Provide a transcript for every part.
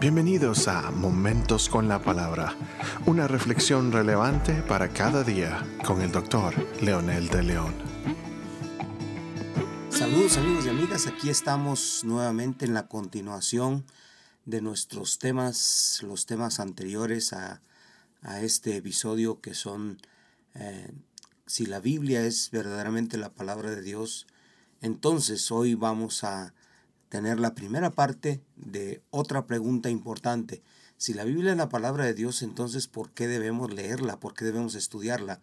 Bienvenidos a Momentos con la Palabra, una reflexión relevante para cada día con el doctor Leonel de León. Saludos amigos y amigas, aquí estamos nuevamente en la continuación de nuestros temas, los temas anteriores a, este episodio que son eh, si la Biblia es verdaderamente la palabra de Dios, entonces hoy vamos a tener la primera parte de otra pregunta importante. Si la Biblia es la palabra de Dios, entonces ¿por qué debemos leerla? ¿Por qué debemos estudiarla?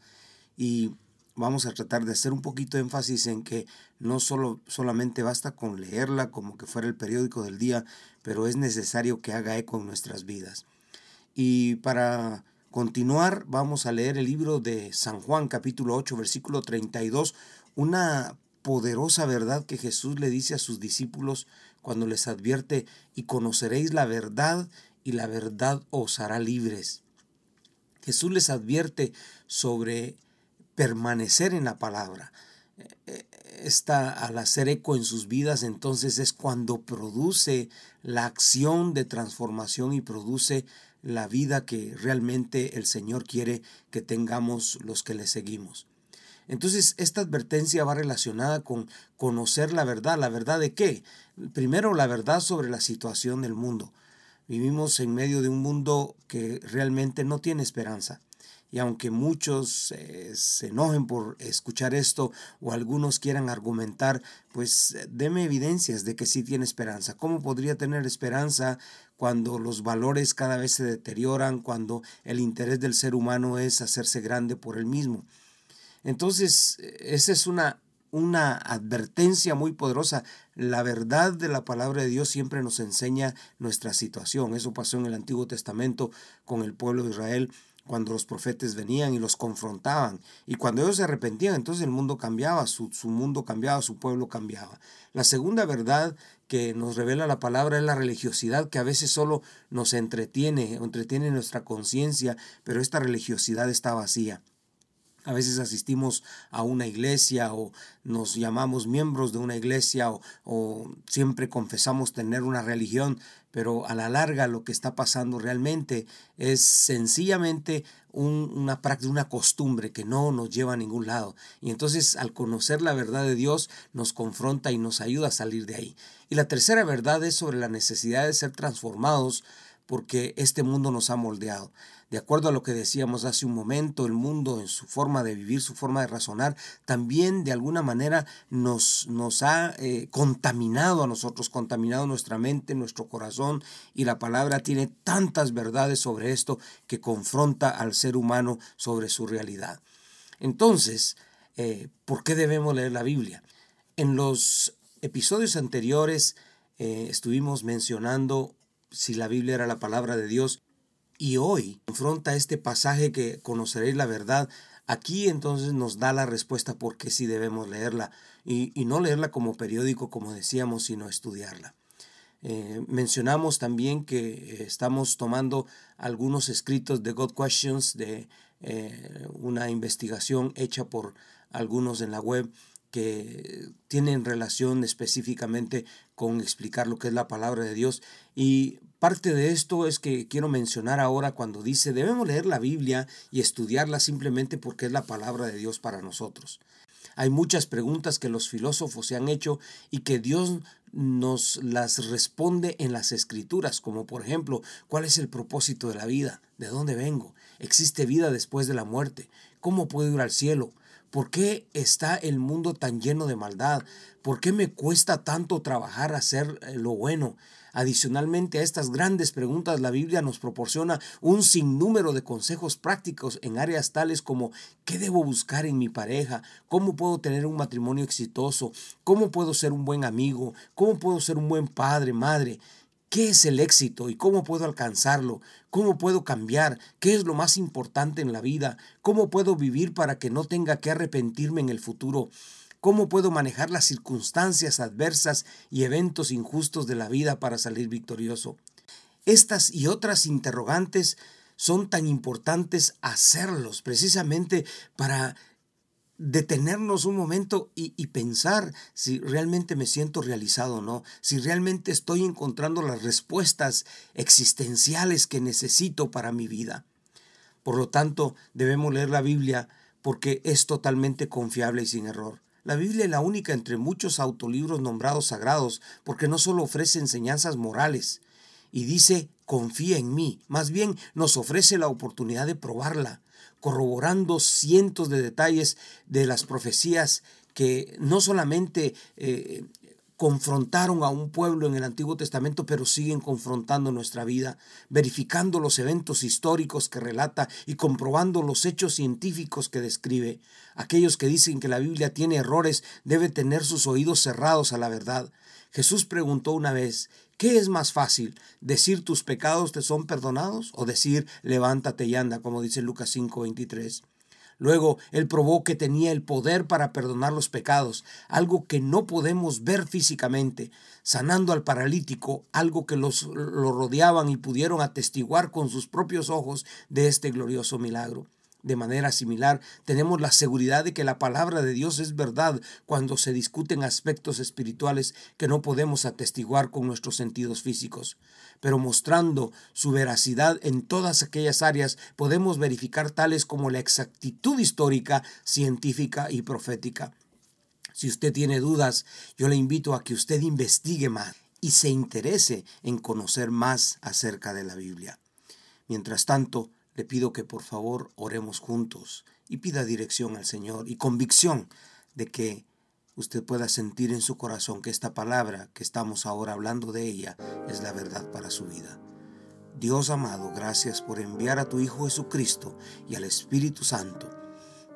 Y vamos a tratar de hacer un poquito de énfasis en que no solo, solamente basta con leerla como que fuera el periódico del día, pero es necesario que haga eco en nuestras vidas. Y para continuar, vamos a leer el libro de San Juan capítulo 8 versículo 32, una poderosa verdad que Jesús le dice a sus discípulos cuando les advierte, y conoceréis la verdad, y la verdad os hará libres. Jesús les advierte sobre permanecer en la palabra. Esta, al hacer eco en sus vidas, entonces es cuando produce la acción de transformación y produce la vida que realmente el Señor quiere que tengamos los que le seguimos. Entonces, esta advertencia va relacionada con conocer la verdad. ¿La verdad de qué? Primero, la verdad sobre la situación del mundo. Vivimos en medio de un mundo que realmente no tiene esperanza. Y aunque muchos eh, se enojen por escuchar esto o algunos quieran argumentar, pues deme evidencias de que sí tiene esperanza. ¿Cómo podría tener esperanza cuando los valores cada vez se deterioran, cuando el interés del ser humano es hacerse grande por él mismo? Entonces, esa es una, una advertencia muy poderosa. La verdad de la palabra de Dios siempre nos enseña nuestra situación. Eso pasó en el Antiguo Testamento con el pueblo de Israel cuando los profetas venían y los confrontaban. Y cuando ellos se arrepentían, entonces el mundo cambiaba, su, su, mundo cambiaba, su pueblo cambiaba. La segunda verdad que nos revela la palabra es la religiosidad que a veces solo nos entretiene, entretiene nuestra conciencia, pero esta religiosidad está vacía. A veces asistimos a una iglesia o nos llamamos miembros de una iglesia o, siempre confesamos tener una religión, pero a la larga lo que está pasando realmente es sencillamente una práctica, una costumbre que no nos lleva a ningún lado. Y entonces al conocer la verdad de Dios nos confronta y nos ayuda a salir de ahí. Y la tercera verdad es sobre la necesidad de ser transformados porque este mundo nos ha moldeado. De acuerdo a lo que decíamos hace un momento, el mundo en su forma de vivir, su forma de razonar, también de alguna manera nos, nos ha eh, contaminado a nosotros, contaminado nuestra mente, nuestro corazón, y la palabra tiene tantas verdades sobre esto que confronta al ser humano sobre su realidad. Entonces, eh, ¿por qué debemos leer la Biblia? En los episodios anteriores eh, estuvimos mencionando si la Biblia era la palabra de Dios. Y hoy confronta este pasaje que conoceréis la verdad. Aquí entonces nos da la respuesta por qué sí debemos leerla. Y, no leerla como periódico, como decíamos, sino estudiarla. Eh, mencionamos también que eh, estamos tomando algunos escritos de God Questions, de eh, una investigación hecha por algunos en la web que tienen relación específicamente con explicar lo que es la palabra de Dios. Y parte de esto es que quiero mencionar ahora cuando dice, debemos leer la Biblia y estudiarla simplemente porque es la palabra de Dios para nosotros. Hay muchas preguntas que los filósofos se han hecho y que Dios nos las responde en las escrituras, como por ejemplo, ¿cuál es el propósito de la vida? ¿De dónde vengo? ¿Existe vida después de la muerte? ¿Cómo puedo ir al cielo? ¿Por qué está el mundo tan lleno de maldad? ¿Por qué me cuesta tanto trabajar hacer eh, lo bueno? Adicionalmente a estas grandes preguntas, la Biblia nos proporciona un sinnúmero de consejos prácticos en áreas tales como ¿qué debo buscar en mi pareja? ¿Cómo puedo tener un matrimonio exitoso? ¿Cómo puedo ser un buen amigo? ¿Cómo puedo ser un buen padre, madre? ¿Qué es el éxito y cómo puedo alcanzarlo? ¿Cómo puedo cambiar? ¿Qué es lo más importante en la vida? ¿Cómo puedo vivir para que no tenga que arrepentirme en el futuro? ¿Cómo puedo manejar las circunstancias adversas y eventos injustos de la vida para salir victorioso? Estas y otras interrogantes son tan importantes hacerlos precisamente para detenernos un momento y, pensar si realmente me siento realizado o no, si realmente estoy encontrando las respuestas existenciales que necesito para mi vida. Por lo tanto, debemos leer la Biblia porque es totalmente confiable y sin error. La Biblia es la única entre muchos autolibros nombrados sagrados porque no solo ofrece enseñanzas morales y dice confía en mí, más bien nos ofrece la oportunidad de probarla, corroborando cientos de detalles de las profecías que no solamente eh, confrontaron a un pueblo en el Antiguo Testamento, pero siguen confrontando nuestra vida, verificando los eventos históricos que relata y comprobando los hechos científicos que describe. Aquellos que dicen que la Biblia tiene errores deben tener sus oídos cerrados a la verdad. Jesús preguntó una vez, ¿qué es más fácil? ¿Decir tus pecados te son perdonados o decir levántate y anda, como dice Lucas 5:23? Luego, Él probó que tenía el poder para perdonar los pecados, algo que no podemos ver físicamente, sanando al paralítico, algo que los, lo rodeaban y pudieron atestiguar con sus propios ojos de este glorioso milagro. De manera similar, tenemos la seguridad de que la palabra de Dios es verdad cuando se discuten aspectos espirituales que no podemos atestiguar con nuestros sentidos físicos. Pero mostrando su veracidad en todas aquellas áreas, podemos verificar tales como la exactitud histórica, científica y profética. Si usted tiene dudas, yo le invito a que usted investigue más y se interese en conocer más acerca de la Biblia. Mientras tanto, le pido que por favor oremos juntos y pida dirección al Señor y convicción de que usted pueda sentir en su corazón que esta palabra que estamos ahora hablando de ella es la verdad para su vida. Dios amado, gracias por enviar a tu Hijo Jesucristo y al Espíritu Santo,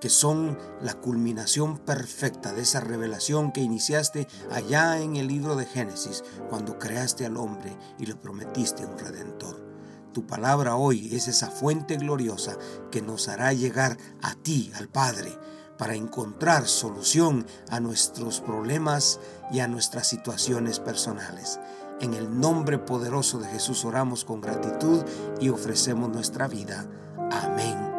que son la culminación perfecta de esa revelación que iniciaste allá en el libro de Génesis, cuando creaste al hombre y le prometiste un redentor. Tu palabra hoy es esa fuente gloriosa que nos hará llegar a ti, al Padre, para encontrar solución a nuestros problemas y a nuestras situaciones personales. En el nombre poderoso de Jesús oramos con gratitud y ofrecemos nuestra vida. Amén